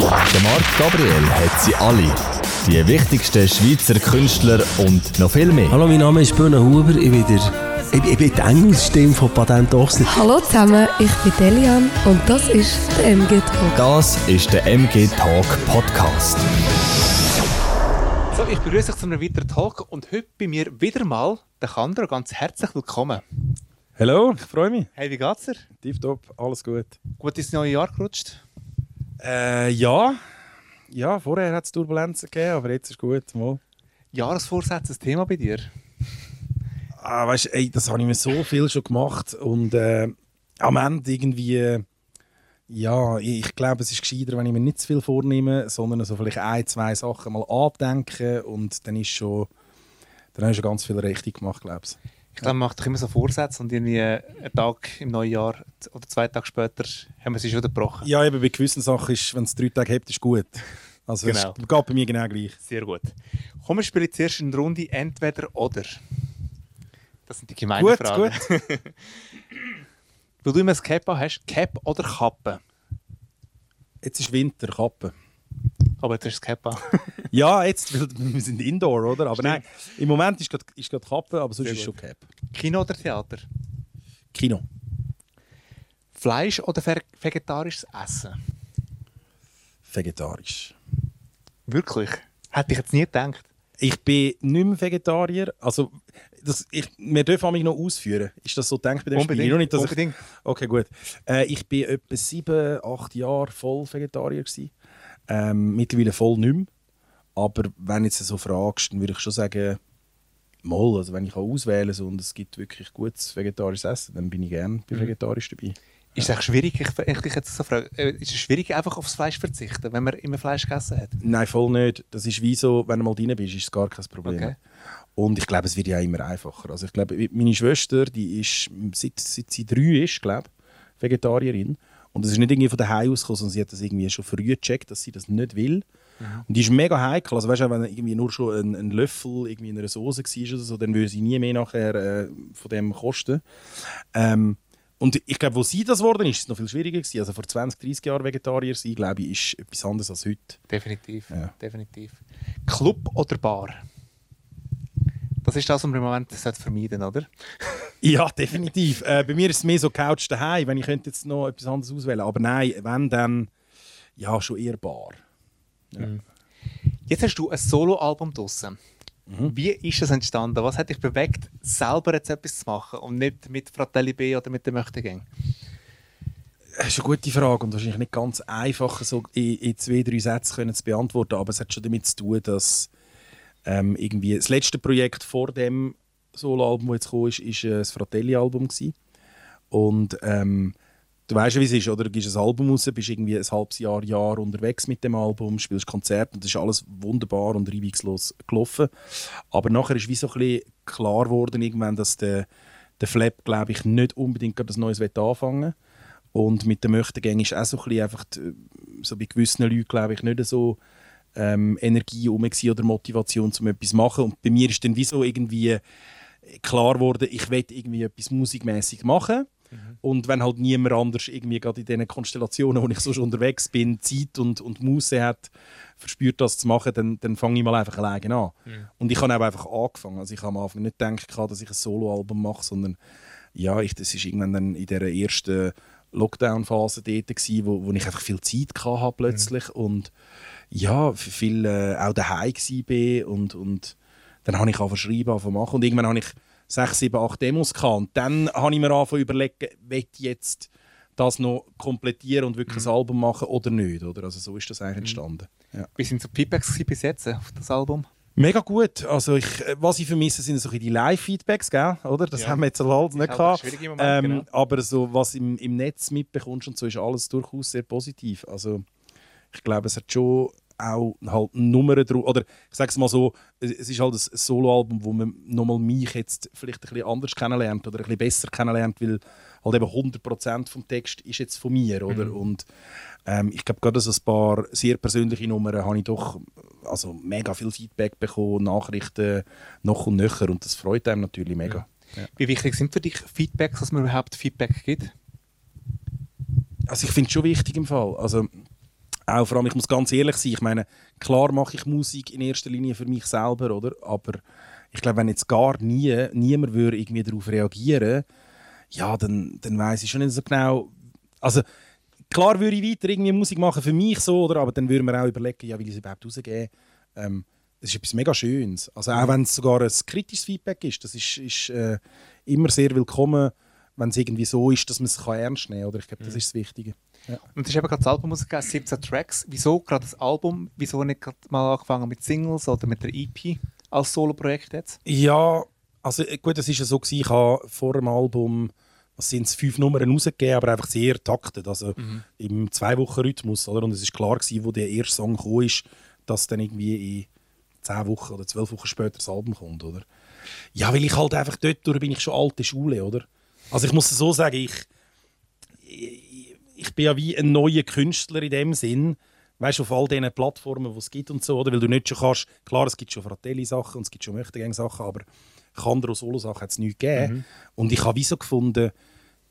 Der Marc Gabriel hat sie alle. Die wichtigsten Schweizer Künstler und noch viel mehr. Hallo, mein Name ist Böhne Huber. Ich bin, der, ich, ich bin die Engelsstimme von Patent Ochsner. Hallo zusammen, ich bin Delian und das ist der MG Talk. Das ist der MG Talk Podcast. So, ich begrüße euch zu einem weiteren Talk und heute bei mir wieder mal der Kandro. Ganz herzlich willkommen. Hallo, ich freue mich. Hey, wie geht's dir? Tipptopp, alles gut. Gut ins neue Jahr gerutscht? Äh, ja. Ja, vorher hat es Turbulenzen gegeben, aber jetzt ist gut. Mal. Jahresvorsätze, ein Thema bei dir? Ah, weißt, ey, das habe ich mir so viel schon gemacht und äh, am Ende irgendwie, ja, ich, ich glaube, es ist gescheiter, wenn ich mir nicht zu viel vornehme, sondern so vielleicht ein, zwei Sachen mal abdenken und dann ist schon, dann habe ich schon ganz viel richtig gemacht, glaube ich. Ich glaube, man macht immer so Vorsätze und irgendwie einen Tag im neuen Jahr oder zwei Tage später haben wir sie schon gebrochen. Ja, eben bei gewissen Sachen ist, wenn es drei Tage hebt, ist gut. Also Genau. es geht bei mir genau gleich. Sehr gut. Kommen wir spielen zuerst eine Runde entweder oder. Das sind die gemeinen Gut, Fragen. Weil du immer ein Cap hast, Cap oder Kappe? Jetzt ist Winter, Kappe. Aber jetzt das Cap an. Ja, jetzt, weil wir sind Indoor, oder? Aber nein, im Moment ist gerade ist gerade Kappe, aber sonst Sehr ist schon gut. Cap. Kino oder Theater? Kino. Fleisch oder vegetarisches Essen? Vegetarisch. Wirklich? Hätte ich jetzt nie gedacht. Ich bin nicht mehr Vegetarier. Also, das, ich, wir dürfen mich noch ausführen. Ist das so gedacht bei dem Spiel? Unbedingt, Noch nicht, dass ich- unbedingt. Okay, gut. Äh, ich bin etwa sieben, acht Jahre voll Vegetarier. Gewesen. Ähm, mittlerweile voll nicht mehr. Aber wenn du jetzt so fragst, dann würde ich schon sagen, mal, also wenn ich auswählen kann und es gibt wirklich gutes vegetarisches Essen, dann bin ich gerne bei Mhm. vegetarisch dabei. Ist es schwierig, ich, ich dich jetzt so frage, äh, ist es schwierig, einfach aufs Fleisch zu verzichten, wenn man immer Fleisch gegessen hat? Nein, voll nicht. Das ist wie so, wenn du mal drin bist, ist es gar kein Problem. Okay. Und ich glaube, es wird ja immer einfacher. Also ich glaube, meine Schwester, die ist, seit, seit sie drei ist, glaube Vegetarierin. Und es ist nicht irgendwie von daheim ausgekommen, sondern sie hat das irgendwie schon früh gecheckt, dass sie das nicht will. Und die ist mega heikel. Also weißt du, wenn irgendwie nur schon ein, ein Löffel irgendwie in einer Soße war oder so, dann würde sie nie mehr nachher äh, von dem kosten. Ähm, und ich glaube, wo sie das geworden ist, ist es noch viel schwieriger gewesen. Also vor 20, 30 Jahren Vegetarier sein, glaube ich, ist etwas anderes als heute. Definitiv, Ja. definitiv. Club oder Bar? Das ist das, was man im Moment sollte vermeiden oder? Ja, definitiv. äh, bei mir ist es mehr so Couch daheim, wenn ich könnte jetzt noch etwas anderes auswählen. Aber nein, wenn dann ja schon eher Bar. Jetzt hast du ein Soloalbum draussen. Mhm. Wie ist das entstanden? Was hat dich bewegt, selber jetzt etwas zu machen und nicht mit Fratelli B oder mit dem Möchtegängen? Das ist eine gute Frage und wahrscheinlich nicht ganz einfach so in, in zwei, drei Sätzen können zu beantworten. Aber es hat schon damit zu tun, dass ähm, irgendwie das letzte Projekt vor dem Soloalbum, das jetzt gekommen ist, ist äh, das Fratelli-Album. Und ähm, du weißt ja, wie es ist, oder? Du gibst ein Album raus, bist irgendwie ein halbes Jahr, Jahr unterwegs mit dem Album, spielst Konzerte und das ist alles wunderbar und reibungslos gelaufen. Aber nachher ist wie so ein bisschen klar geworden, irgendwann, dass der, der Flap, glaube ich, nicht unbedingt gerade ein neues anfangen will. Und mit den Möchtegängen ist auch so ein bisschen einfach, die, so bei gewissen Leuten, glaube ich, nicht so ähm, Energie gewesen oder Motivation, um etwas zu machen. Und bei mir ist dann wie so irgendwie klar geworden, ich will irgendwie etwas musikmäßig machen. Und wenn halt niemand anders irgendwie gerade in diesen Konstellationen, wo ich so schon unterwegs bin, Zeit und, und Muße hat, verspürt das zu machen, dann, dann fange ich mal einfach alleine an. Und ich habe auch einfach angefangen. Also ich habe am Anfang nicht gedacht, dass ich ein Soloalbum mache, sondern ja, ich, das ist irgendwann dann in der ersten Lockdown-Phase dort gewesen, wo, wo ich einfach viel Zeit hatte plötzlich und ja, viel äh, auch daheim war und, und dann habe ich angefangen schreiben, angefangen machen und irgendwann habe ich sechs, sieben, acht Demos gehabt und dann habe ich mir angefangen überlegen, will ich jetzt das noch komplettieren und wirklich ein Album machen oder nicht, oder? Also so ist das eigentlich entstanden. Ja. Wie sind so die Feedbacks bis jetzt auf das Album? Mega gut. Also ich, äh, was ich vermisse, sind so die Live-Feedbacks, oder? Das Ja. haben wir jetzt halt nicht gehabt. Moment, Ähm, genau. Aber so, was im, im Netz mitbekommst und so, ist alles durchaus sehr positiv. Also ich glaube, es hat schon auch halt Nummern drauf. Oder ich sage es mal so, es ist halt ein Soloalbum, wo man nochmal mich jetzt vielleicht ein bisschen anders kennenlernt oder ein bisschen besser kennenlernt, weil halt eben 100% vom Text ist jetzt von mir, oder? Mhm. Und ähm, ich glaube, gerade so ein paar sehr persönliche Nummern habe ich doch also mega viel Feedback bekommen, Nachrichten noch und nöcher und das freut einem natürlich mega. Wie wichtig sind für dich Feedbacks, dass man überhaupt Feedback gibt? Also ich finde es schon wichtig im Fall. Also Auch vor allem, ich muss ganz ehrlich sein, ich meine, klar mache ich Musik in erster Linie für mich selber, oder? Aber ich glaube, wenn jetzt gar nie niemand würde irgendwie darauf reagieren, ja, dann, dann weiß ich schon nicht so genau. Also klar würde ich weiter irgendwie Musik machen für mich so, oder? Aber dann würde man auch überlegen, ja, will ich es überhaupt rausgeben? Ähm, das ist etwas mega Schönes. Also auch wenn es sogar ein kritisches Feedback ist, das ist, ist äh, immer sehr willkommen, wenn es irgendwie so ist, dass man es ernst nehmen kann. Oder ich glaube, das ist das Wichtige. Ja. Und es ist eben gerade das Album rausgegangen, 17 Tracks. Wieso gerade das Album? Wieso nicht gerade mal angefangen mit Singles oder mit der EP als Solo-Projekt jetzt? Ja, also äh, gut, das ist ja so gewesen, ich habe vor dem Album was sind es, fünf Nummern rausgegeben, aber einfach sehr taktet, also Mhm. im Zwei-Wochen-Rhythmus. Oder? Und es ist klar gewesen, wo der erste Song kam, ist, dass dann irgendwie in zehn Wochen oder zwölf Wochen später das Album kommt, oder? Ja, weil ich halt einfach dort durch bin ich schon alte Schule, oder? Also ich muss es so sagen, ich, ich, bin ja wie ein neuer Künstler in dem Sinn, weißt du, auf all diesen Plattformen, die es gibt und so, oder? Weil du nicht schon kannst, klar, es gibt schon Fratelli-Sachen und es gibt schon Möchtegern-Sachen, aber Kandro-Solo-Sachen hat es nicht gegeben. Und ich habe wie so gefunden,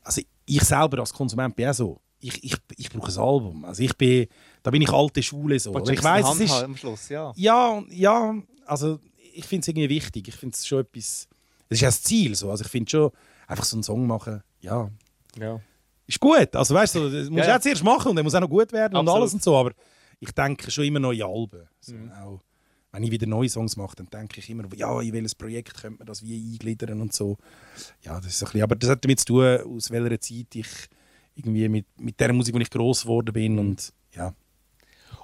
also ich selber als Konsument bin auch so, ich, ich, ich brauche ein Album. Also ich bin, da bin ich alte Schule so. Ich weiß, es ist, am Schluss, ja. ja, ja, also ich finde es irgendwie wichtig. Ich finde es schon etwas. Das ist ja das Ziel. So. Also ich finde schon, einfach so einen Song machen, ja, ja. Ist gut. Also weißt du, das musst du Ja, zuerst machen und dann muss auch noch gut werden und Absolut. alles und so. Aber ich denke schon immer neue Alben. So, Mhm. auch, wenn ich wieder neue Songs mache, dann denke ich immer, ja, in welches Projekt könnte man das wie eingliedern und so. Ja, das ist ein bisschen, aber das hat damit zu tun, aus welcher Zeit ich irgendwie mit, mit der Musik, wo ich groß geworden bin und ja.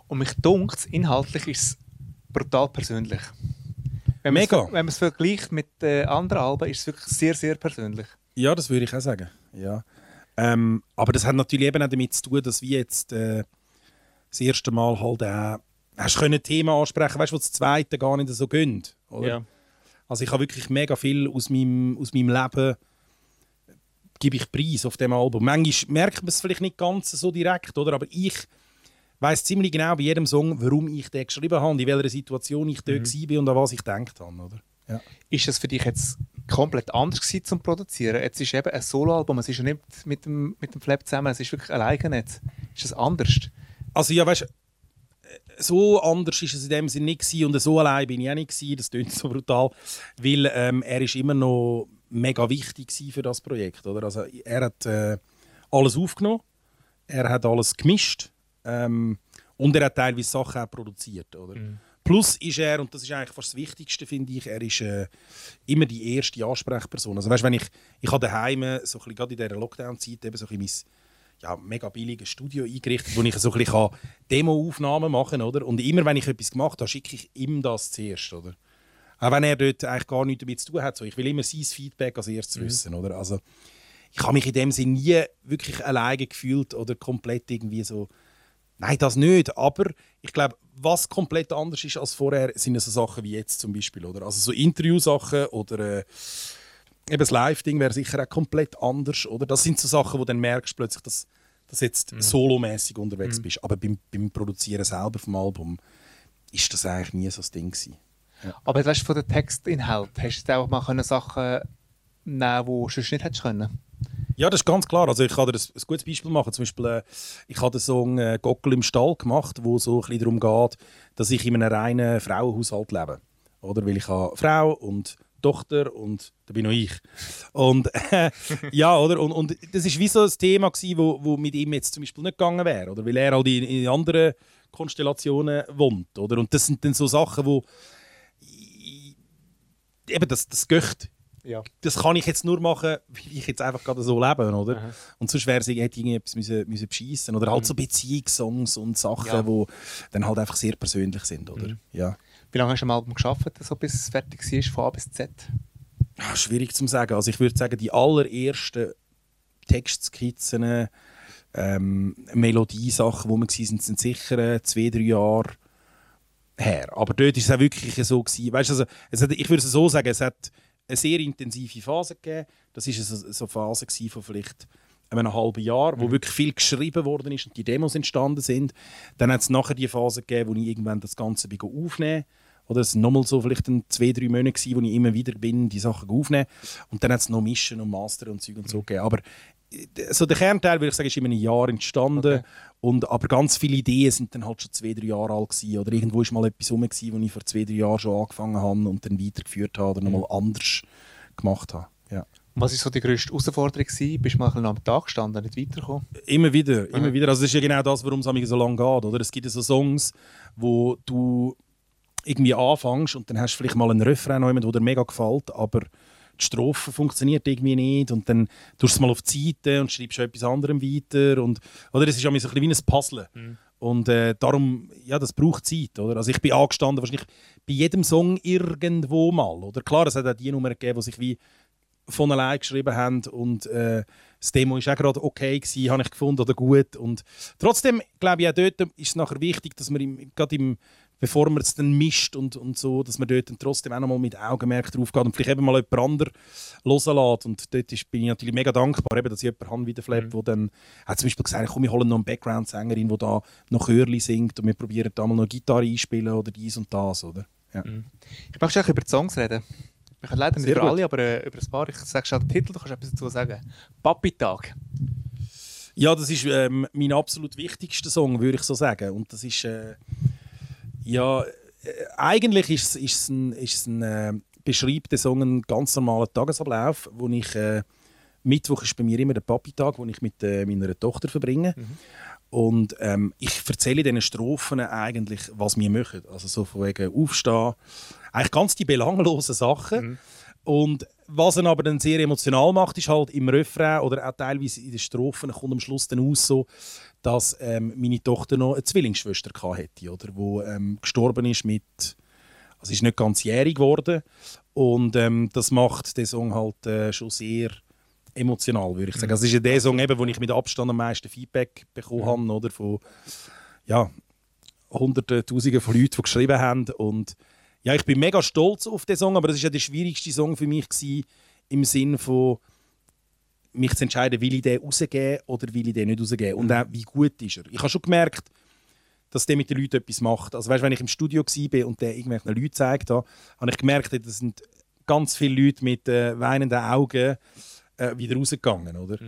Und mich dunkt inhaltlich ist es brutal persönlich. Wenn man es Mega. Wenn man es vergleicht mit äh, anderen Alben, ist es wirklich sehr, sehr persönlich. Ja, das würde ich auch sagen. Ja. Ähm, aber das hat natürlich eben auch damit zu tun, dass wir jetzt äh, das erste Mal halt auch hast können Themen ansprechen, weißt du, das zweite gar nicht so gönnt. Oder? Also ich habe wirklich mega viel aus meinem, aus meinem Leben gebe ich Preis auf dem Album. Manchmal merkt man es vielleicht nicht ganz so direkt, oder? Aber ich weiß ziemlich genau bei jedem Song, warum ich den geschrieben habe, in welcher Situation ich dort war und an was ich gedacht habe, oder? Ja. Ist das für dich jetzt komplett anders gewesen zum Produzieren? Jetzt ist eben ein Soloalbum, es ist ja nicht mit dem, mit dem Flap zusammen, es ist wirklich alleine jetzt. Ist das anders? Also ja, weißt, so anders ist es in dem Sinne nicht gewesen und so allein bin ich auch nicht gewesen. Das klingt so brutal, weil ähm, er ist immer noch mega wichtig für das Projekt, oder? Also er hat äh, alles aufgenommen, er hat alles gemischt ähm, und er hat teilweise Sachen auch produziert, oder? Plus ist er, und das ist eigentlich fast das Wichtigste, finde ich, er ist äh, immer die erste Ansprechperson. Also weißt, wenn ich, ich habe daheim, so ein bisschen, gerade in dieser Lockdown-Zeit, eben so ein bisschen mein ja, mega billiges Studio eingerichtet, wo ich so ein bisschen Demo-Aufnahmen machen kann. Oder? Und immer, wenn ich etwas gemacht habe, schicke ich ihm das zuerst. Oder? Auch wenn er dort eigentlich gar nichts damit zu tun hat. So, ich will immer sein Feedback als erstes wissen. Oder? Also, ich habe mich in dem Sinne nie wirklich alleine gefühlt oder komplett irgendwie so. Nein, das nicht. Aber ich glaube, was komplett anders ist als vorher, sind so Sachen wie jetzt zum Beispiel. Oder? Also so Interview-Sachen oder äh, eben das Live-Ding wäre sicher auch komplett anders. Oder? Das sind so Sachen, wo du dann merkst plötzlich, dass dass du jetzt solomäßig unterwegs bist. Aber beim, beim Produzieren selber vom Album ist das eigentlich nie so das Ding gewesen. Aber weißt, du, von den Textinhalt, hast du auch mal können Sachen nehmen, die du sonst nicht hättest können? Ja, das ist ganz klar. Also ich kann dir ein, gutes Beispiel machen. Zum Beispiel, äh, ich habe den Song äh, «Gockel im Stall» gemacht, wo so ein darum geht, dass ich in einem reinen Frauenhaushalt lebe. Oder? Weil ich habe Frau und Tochter und da bin noch ich. Und äh, ja, oder? Und, und das ist wie so ein Thema gewesen, wo, wo mit ihm jetzt zum Beispiel nicht gegangen wäre, oder? Weil er halt in, in anderen Konstellationen wohnt, oder? Und das sind dann so Sachen, wo eben das, das Göcht Ja. das kann ich jetzt nur machen, weil ich jetzt einfach gerade so lebe, oder? Aha. Und sonst wäre es hätte ich irgendetwas müssen, müssen beschissen oder halt so Beziehungssongs und Sachen, Ja. wo dann halt einfach sehr persönlich sind, oder? Ja. Wie lange hast du am Album geschafft, so bis es fertig war, von A bis Z? Ah, schwierig zu sagen. Also ich würde sagen, die allerersten Textskizzen, ähm, Melodiesachen, wo wir waren, sind, sind sicher äh, zwei, drei Jahre her. Aber dort war es auch wirklich so. Gewesen. Weißt, also, hat, ich würde es so sagen, es hat eine sehr intensive Phase gegeben. Das war so, so eine Phase von vielleicht einem halben Jahr, wo wirklich viel geschrieben worden ist und die Demos entstanden sind. Dann hat es nachher die Phase gegeben, wo ich irgendwann das Ganze aufnehmen Oder es waren nochmal so vielleicht ein, zwei, drei Monate, gewesen, wo ich immer wieder bin, die Sachen aufnehmen. Und dann hat es noch Mischen und Master und Zeug und so gegeben. Aber äh, so der Kernteil, würde ich sagen, ist in einem Jahr entstanden. Okay. Und, aber ganz viele Ideen sind dann halt schon zwei, drei Jahre alt gewesen. Oder irgendwo ist mal etwas rum, gewesen, wo ich vor zwei, drei Jahren schon angefangen habe und dann weitergeführt habe oder nochmal anders gemacht habe. Ja. Was war so die grösste Herausforderung? gewesen? Bist du mal am Tag gestanden, nicht weitergekommen? Immer wieder, immer Aha. wieder. Also das ist ja genau das, warum es so lange geht. Oder? Es gibt ja so Songs, wo du irgendwie anfängst und dann hast du vielleicht mal einen Refrain, noch jemand, der dir mega gefällt, aber die Strophe funktioniert irgendwie nicht und dann tust du es mal auf die Seite und schreibst etwas anderem weiter. Und, oder es ist ja so ein bisschen wie ein Puzzle. Und äh, darum, ja, das braucht Zeit. Oder? Also ich bin angestanden, wahrscheinlich bei jedem Song irgendwo mal. Oder? Klar, es hat auch die Nummern gegeben, die sich wie von allein geschrieben haben und äh, das Demo ist auch gerade okay gewesen, habe ich gefunden oder gut und trotzdem glaube ich auch dort ist es nachher wichtig, dass man im, gerade im bevor man es dann mischt und, und so, dass man dort dann trotzdem auch noch mal mit Augenmerk drauf geht und vielleicht eben mal jemand anderes hören lässt. Und dort ist, bin ich natürlich mega dankbar, eben, dass ich jemanden habe wie der Flap, Mhm. dann hat zum Beispiel gesagt, komm, wir holen noch eine Background-Sängerin, die da noch Chörli singt und wir probieren da mal noch Gitarre einspielen oder dies und das, oder? Ja. Ich möchte eigentlich über die Songs reden. Ich kann leider nicht Sehr über gut. alle, aber äh, über ein paar. Ich sage schon den Titel, du kannst etwas dazu sagen. Papi-Tag. Ja, das ist ähm, mein absolut wichtigster Song, würde ich so sagen. Und das ist äh, ja äh, eigentlich ist es, ist es ein, ist ein äh, beschreibt der Song einen ganz normalen Tagesablauf, wo ich äh, Mittwoch ist bei mir immer der Papi-Tag, wo ich mit äh, meiner Tochter verbringe. Und ähm, ich erzähle diesen Strophen eigentlich, was wir machen. Also so von wegen Aufstehen. Eigentlich ganz die belanglosen Sachen. Und was ihn aber dann sehr emotional macht, ist halt im Refrain oder auch teilweise in den Strophen kommt am Schluss dann aus so, dass ähm, meine Tochter noch eine Zwillingsschwester hatte, oder, wo ähm, gestorben ist mit, also ist nicht ganz jährig geworden. Und ähm, das macht den Song halt äh, schon sehr emotional, würde ich sagen. Also es ist ja der Song, eben, wo ich mit Abstand am meisten Feedback bekommen habe, oder, von ja, Hunderten, Tausenden von Leuten, die geschrieben haben. Und ja, ich bin mega stolz auf den Song, aber das ist ja der schwierigste Song für mich gewesen, im Sinn von mich zu entscheiden, will ich den rausgeben oder will ich den nicht rausgeben und auch, wie gut ist er. Ich habe schon gemerkt, dass der mit den Leuten etwas macht. Also weißt, wenn ich im Studio war und der irgendwelchen Leuten gezeigt habe, habe ich gemerkt, das sind ganz viele Leute mit äh, weinenden Augen äh, wieder rausgegangen, oder?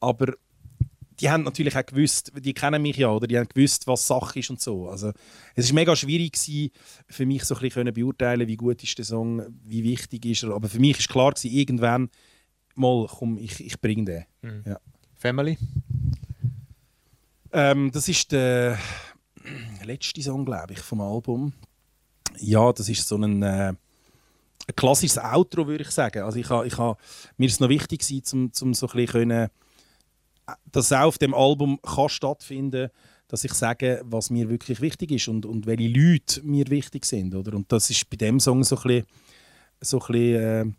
Aber die haben natürlich auch gewusst, die kennen mich ja, oder die haben gewusst, was Sache ist und so. Also es ist mega schwierig gewesen, für mich so ein bisschen beurteilen, wie gut ist der Song, wie wichtig ist er. Aber für mich ist klar gewesen, irgendwann mal, komm, ich, ich bringe den. Ja. Family. Ähm, das ist der letzte Song, glaube ich, vom Album. Ja, das ist so ein, äh, ein klassisches Outro, würde ich sagen. Also ich ha, ich ha, mir ist es noch wichtig gewesen, zum, zum so ein bisschen können, dass es auch auf dem Album kann stattfinden dass ich sage, was mir wirklich wichtig ist und, und welche Leute mir wichtig sind. Oder? Und das ist bei dem Song so ein bisschen, so ein bisschen äh,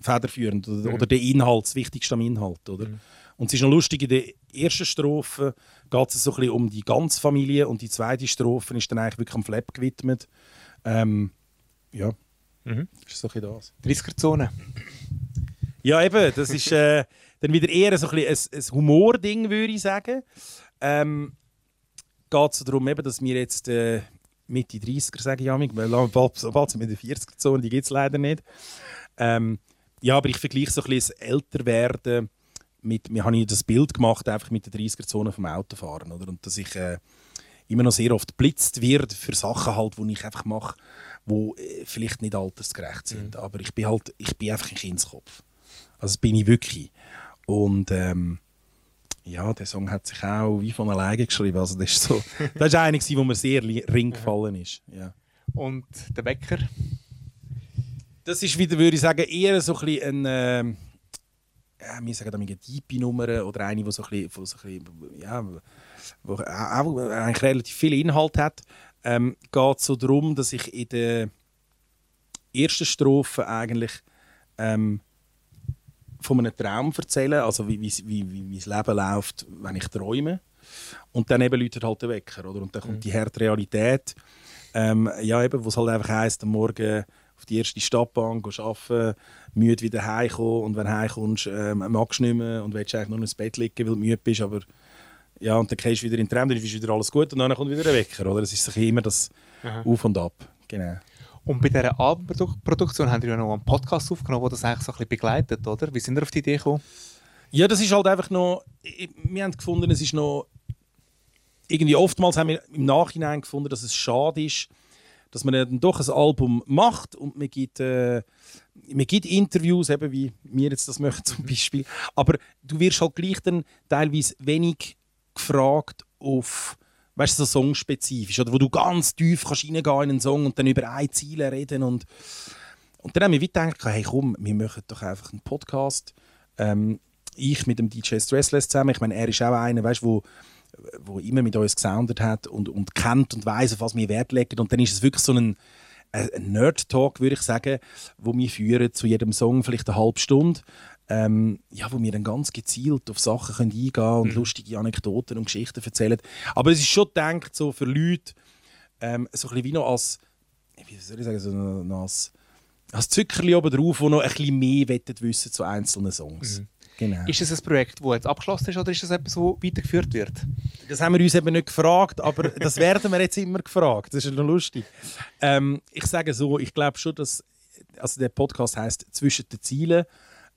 federführend oder, oder der Inhalt, das Wichtigste am Inhalt. Oder? Und es ist noch lustig, in der ersten Strophe geht es so ein bisschen um die ganze Familie und die zweite Strophe ist dann eigentlich wirklich am Flap gewidmet. Ähm, ja, Mhm. ist so ein bisschen das. 30er-Zone. Ja, eben, das ist äh, dann wieder eher so ein, bisschen ein, ein Humording, würde ich sagen. Ähm, geht es darum, eben, dass wir jetzt äh, Mitte 30er, sage ich weil bald, bald sind wir in der 40er-Zone, die gibt es leider nicht. Ähm, ja, aber ich vergleiche so ein bisschen das Älterwerden mit, mir habe ich das Bild gemacht, einfach mit der 30er-Zone vom Autofahren, oder? Und dass ich äh, immer noch sehr oft blitzt wird für Sachen halt, die ich einfach mache, die äh, vielleicht nicht altersgerecht sind. Aber ich bin halt, ich bin einfach ein Kindskopf. Also das bin ich wirklich. Und ähm, ja, der Song hat sich auch wie von alleine geschrieben. Also das ist so, das ist einer, wo mir sehr ring gefallen ist. Ja. Und der Wecker. Das ist wieder, würde ich sagen, eher so ein bisschen ein, ähm, ja, wir sagen damit eine Deepy-Nummer oder eine, die so ein bisschen, wo so ein bisschen ja, wo auch eigentlich relativ viel Inhalt hat. Ähm, geht so darum, dass ich in der ersten Strophe eigentlich ähm, von einem Traum erzähle, also wie, wie, wie, wie mein Leben läuft, wenn ich träume. Und dann eben läutet halt der Wecker, oder? Und dann kommt die harte Realität. Ähm, ja, eben, wo es halt einfach heisst, am Morgen auf die erste Stadtbahn gehen arbeiten, müde wieder heimkommen und wenn du heimkommst, ähm, magst du nicht mehr und willst eigentlich nur ins Bett liegen, weil du müde bist, aber ja, und dann gehst du wieder in den Traum, dann ist wieder alles gut und dann kommt wieder der Wecker, oder? Es ist sich immer das Auf und Ab, genau. Und bei dieser Albumproduktion haben wir ja noch einen Podcast aufgenommen, der das eigentlich so ein bisschen begleitet, oder? Wie sind wir auf die Idee gekommen? Ja, das ist halt einfach noch. Wir haben gefunden, es ist noch. Irgendwie oftmals haben wir im Nachhinein gefunden, dass es schade ist, dass man dann doch ein Album macht und man gibt, äh, man gibt Interviews, eben wie wir jetzt das möchten zum Beispiel. Aber du wirst halt gleich dann teilweise wenig gefragt auf weißt du, so songspezifisch, oder wo du ganz tief kannst in einen Song und dann über ein Ziel reden und und dann haben wir gedacht, hey komm, wir machen doch einfach einen Podcast. Ähm, ich mit dem DJ Stressless zusammen, ich meine, er ist auch einer, weißt, wo wo immer mit uns gesoundet hat und, und kennt und weiß, auf was wir Wert legen. Und dann ist es wirklich so ein, ein Nerd-Talk, würde ich sagen, wo wir führen zu jedem Song vielleicht eine halbe Stunde. Ähm, ja, wo wir dann ganz gezielt auf Sachen können eingehen können und mhm. lustige Anekdoten und Geschichten erzählen. Aber es ist schon gedacht so für Leute, ähm, so ein bisschen wie noch als, wie soll ich sagen, so noch als, als Zuckerli oben drauf, die noch ein bisschen mehr wissen zu einzelnen Songs. Mhm. Genau. Ist das ein Projekt, das jetzt abgeschlossen ist oder ist das etwas, das weitergeführt wird? Das haben wir uns eben nicht gefragt, aber das werden wir jetzt immer gefragt. Das ist noch lustig. Ähm, ich sage so, ich glaube schon, dass also der Podcast heißt «Zwischen den Zielen»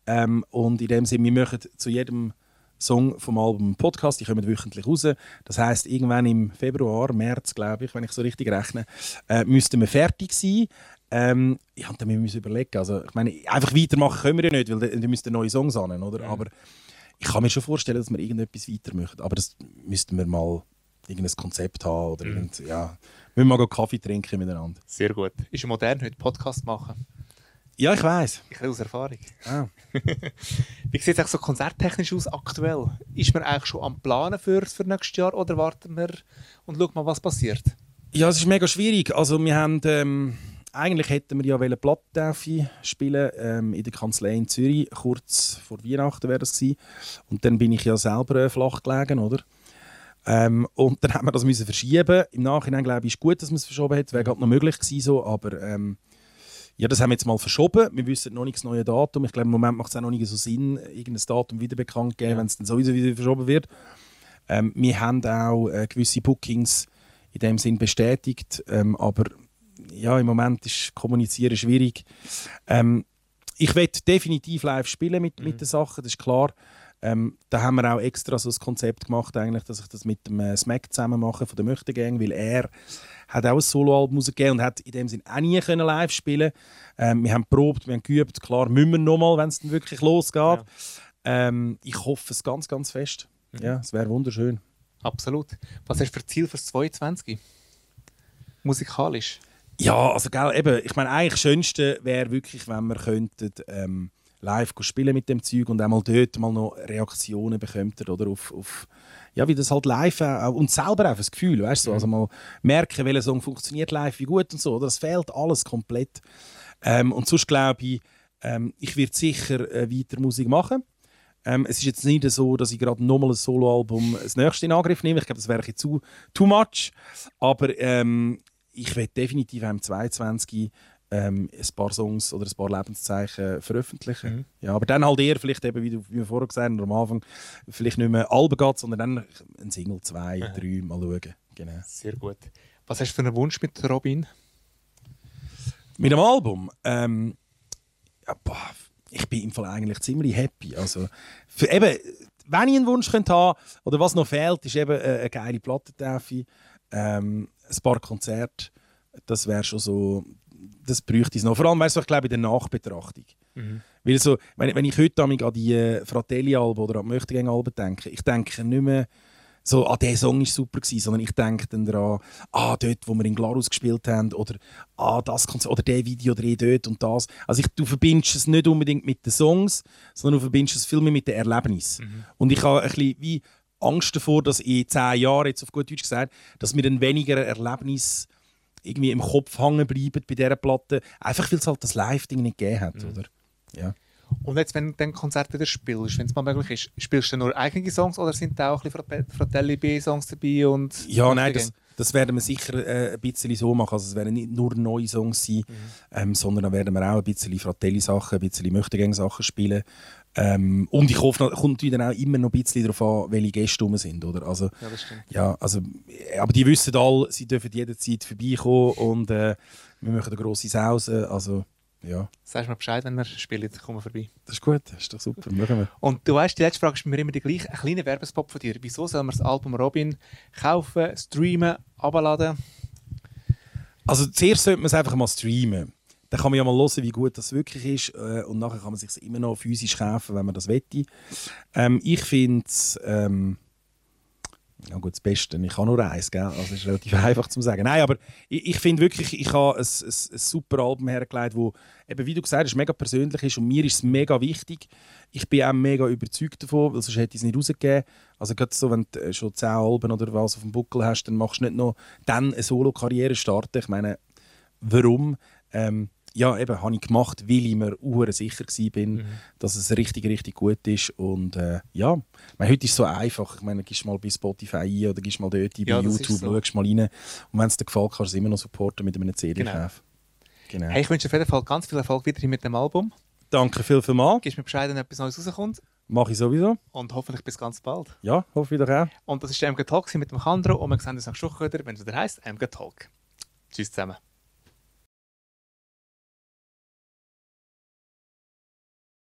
ähm, und in dem Sinne, wir machen zu jedem Song vom Album Podcast, die kommen wöchentlich raus. Das heißt irgendwann im Februar, März, glaube ich, wenn ich so richtig rechne, äh, müssten wir fertig sein. Ähm, ja, und dann müssen wir überlegen. Also, ich meine, einfach weitermachen können wir ja nicht, weil dann müssten neue Songs an, oder? Mhm. Aber ich kann mir schon vorstellen, dass wir irgendetwas weitermachen. Aber das müssten wir mal irgendein Konzept haben oder mhm. irgend, ja, wir müssen mal Kaffee trinken miteinander. Sehr gut. Ist modern heute Podcast machen? Ja, ich weiß. Ich aus Erfahrung. Ah. Wie sieht es so konzerttechnisch aus aktuell? Ist man eigentlich schon am Planen für, für nächstes Jahr oder warten wir und schauen mal, was passiert? Ja, es ist mega schwierig. Also wir haben ähm, eigentlich hätten wir ja wollen Plattentaufe spielen ähm, in der Kanzlei in Zürich, kurz vor Weihnachten wäre das gewesen. Und dann bin ich ja selber äh, flach gelegen, oder? Ähm, und dann haben wir das müssen verschieben. Im Nachhinein glaube ich, ist gut, dass man es verschoben hat. Wäre gerade noch möglich gewesen, so, aber ähm, ja, das haben wir jetzt mal verschoben. Wir wissen noch nicht das neue Datum. Ich glaube, im Moment macht es auch noch nicht so Sinn, irgendein Datum wieder bekannt zu geben, ja. wenn es dann sowieso wieder verschoben wird. Ähm, wir haben auch äh, gewisse Bookings in dem Sinn bestätigt, ähm, aber ja, im Moment ist Kommunizieren schwierig. Ähm, ich werde definitiv live spielen mit, mhm. mit den Sachen, das ist klar. Ähm, da haben wir auch extra so ein Konzept gemacht, eigentlich, dass ich das mit dem äh, Smack zusammen mache von der Möchtegänge, weil er hat auch ein Soloalbum rausgegeben und hat in dem Sinne auch nie können live spielen ähm, Wir haben probt, wir haben geübt, klar müssen wir nochmal, wenn es dann wirklich losgeht. Ja. Ähm, ich hoffe es ganz, ganz fest. Mhm. Ja, es wäre wunderschön. Absolut. Was hast du für Ziel für das 22? Musikalisch? Ja, also gell, eben, ich meine, eigentlich das Schönste wäre wirklich, wenn wir könnten, ähm, live spielen mit dem Zeug und einmal dort mal noch Reaktionen bekommt oder auf, auf ja, wie das halt live äh, und selber auch das Gefühl, weißt du, mhm. also mal merken, welcher Song funktioniert live, wie gut und so, oder? Das fehlt alles komplett. Ähm, und sonst glaube ich, ähm, ich werde sicher äh, weiter Musik machen. Ähm, es ist jetzt nicht so, dass ich gerade nochmal ein Soloalbum das nächste in Angriff nehme. Ich glaube, das wäre zu too much. Aber ähm, ich werde definitiv im 22 ähm, ein paar Songs oder ein paar Lebenszeichen veröffentlichen. Mhm. Ja, aber dann halt eher vielleicht eben, wie, du, wie wir vorher gesagt haben, am Anfang, vielleicht nicht mehr Alben geht, sondern dann ein Single, zwei, mhm. drei, mal schauen. Genau. Sehr gut. Was hast du für einen Wunsch mit Robin? Mit dem Album? Ähm, ja, boah, ich bin im Fall eigentlich ziemlich happy. Also, für, eben, wenn ich einen Wunsch könnte haben oder was noch fehlt, ist eben eine, eine geile Plattentafel. Ähm, ein paar Konzerte, das wäre schon so, das bräuchte es noch. Vor allem, weißt du, ich glaube, in der Nachbetrachtung. Mhm. Weil so, wenn, wenn ich heute an die äh, Fratelli-Alben oder an die Möchtegänge-Alben denke, ich denke nicht mehr so, ah, der Song war super gewesen, sondern ich denke dann daran, ah, dort, wo wir in Glarus gespielt haben, oder ah, das Konzert, oder der Video dreh dort und das. Also ich, du verbindest es nicht unbedingt mit den Songs, sondern du verbindest es viel mehr mit den Erlebnissen. Mhm. Und ich habe ein bisschen wie Angst davor, dass in zehn Jahren, jetzt auf gut Deutsch gesagt, dass wir dann weniger Erlebnis irgendwie im Kopf hängen bleiben bei dieser Platte, einfach weil es halt das Live-Ding nicht gegeben hat, mhm. oder? Ja. Und jetzt, wenn du dann Konzert wieder spielst, wenn es mal möglich ist, spielst du nur eigene Songs oder sind da auch ein bisschen Fratelli B-Songs dabei? Und ja, nein, das, das werden wir sicher äh, ein bisschen so machen. Also es werden nicht nur neue Songs sein, mhm. ähm, sondern dann werden wir auch ein bisschen Fratelli-Sachen, ein bisschen Möchtegänge-Sachen spielen. Ähm, und ich hoffe, noch- kommt dann auch immer noch ein bisschen darauf an, welche Gäste rum sind. Oder? Also, Ja, das stimmt. ja, also, äh, aber die wissen alle, sie dürfen jederzeit vorbeikommen und äh, wir machen eine grosse Sause. Also, ja, Sagst mir Bescheid, wenn wir spielen, kommen wir vorbei. das ist gut, das ist doch super, machen wir. Und du weißt, die letzte Frage ist mir immer die gleiche. Ein kleiner Werbespot von dir. Wieso soll man das Album Robin kaufen, streamen, abladen? Also zuerst sollte man es einfach mal streamen. Dann kann man ja mal hören, wie gut das wirklich ist. Äh, und nachher kann man sich immer noch physisch kaufen, wenn man das wette. Ähm, ich finde es... Ähm, ja gut, das Beste. Ich habe nur eins, gell? Also ist relativ einfach zu sagen. Nein, aber ich, ich finde wirklich, ich habe ein, ein, ein super Album hergelegt, wo eben, wie du gesagt hast, mega persönlich ist und mir ist es mega wichtig. Ich bin auch mega überzeugt davon, weil sonst hätte ich es nicht rausgegeben. Also gerade so, wenn du äh, schon 10 Alben oder was auf dem Buckel hast, dann machst du nicht noch dann eine Solo-Karriere starten. Ich meine, warum? Ähm, ja, eben, habe ich gemacht, weil ich mir uhr sicher war, Mhm. dass es richtig, richtig gut ist. Und äh, ja, meine, heute ist es so einfach. Ich meine, gehst mal bei Spotify ein oder gehst mal dort ein, bei Ja, ist YouTube, so. schaust mal rein. Und wenn es dir gefällt, kannst du es immer noch supporten mit einem CD-Kauf. Genau. Hey, ich wünsche dir auf jeden Fall ganz viel Erfolg weiterhin mit dem Album. Danke viel, viel mal. Gibst mir Bescheid, wenn etwas Neues rauskommt. Mache ich sowieso. Und hoffentlich bis ganz bald. Ja, hoffe ich doch auch. Und das war der MG Talk mit dem Kandro. Und wir sehen uns nächste Woche wieder, wenn es wieder heisst MG Talk. Tschüss zusammen.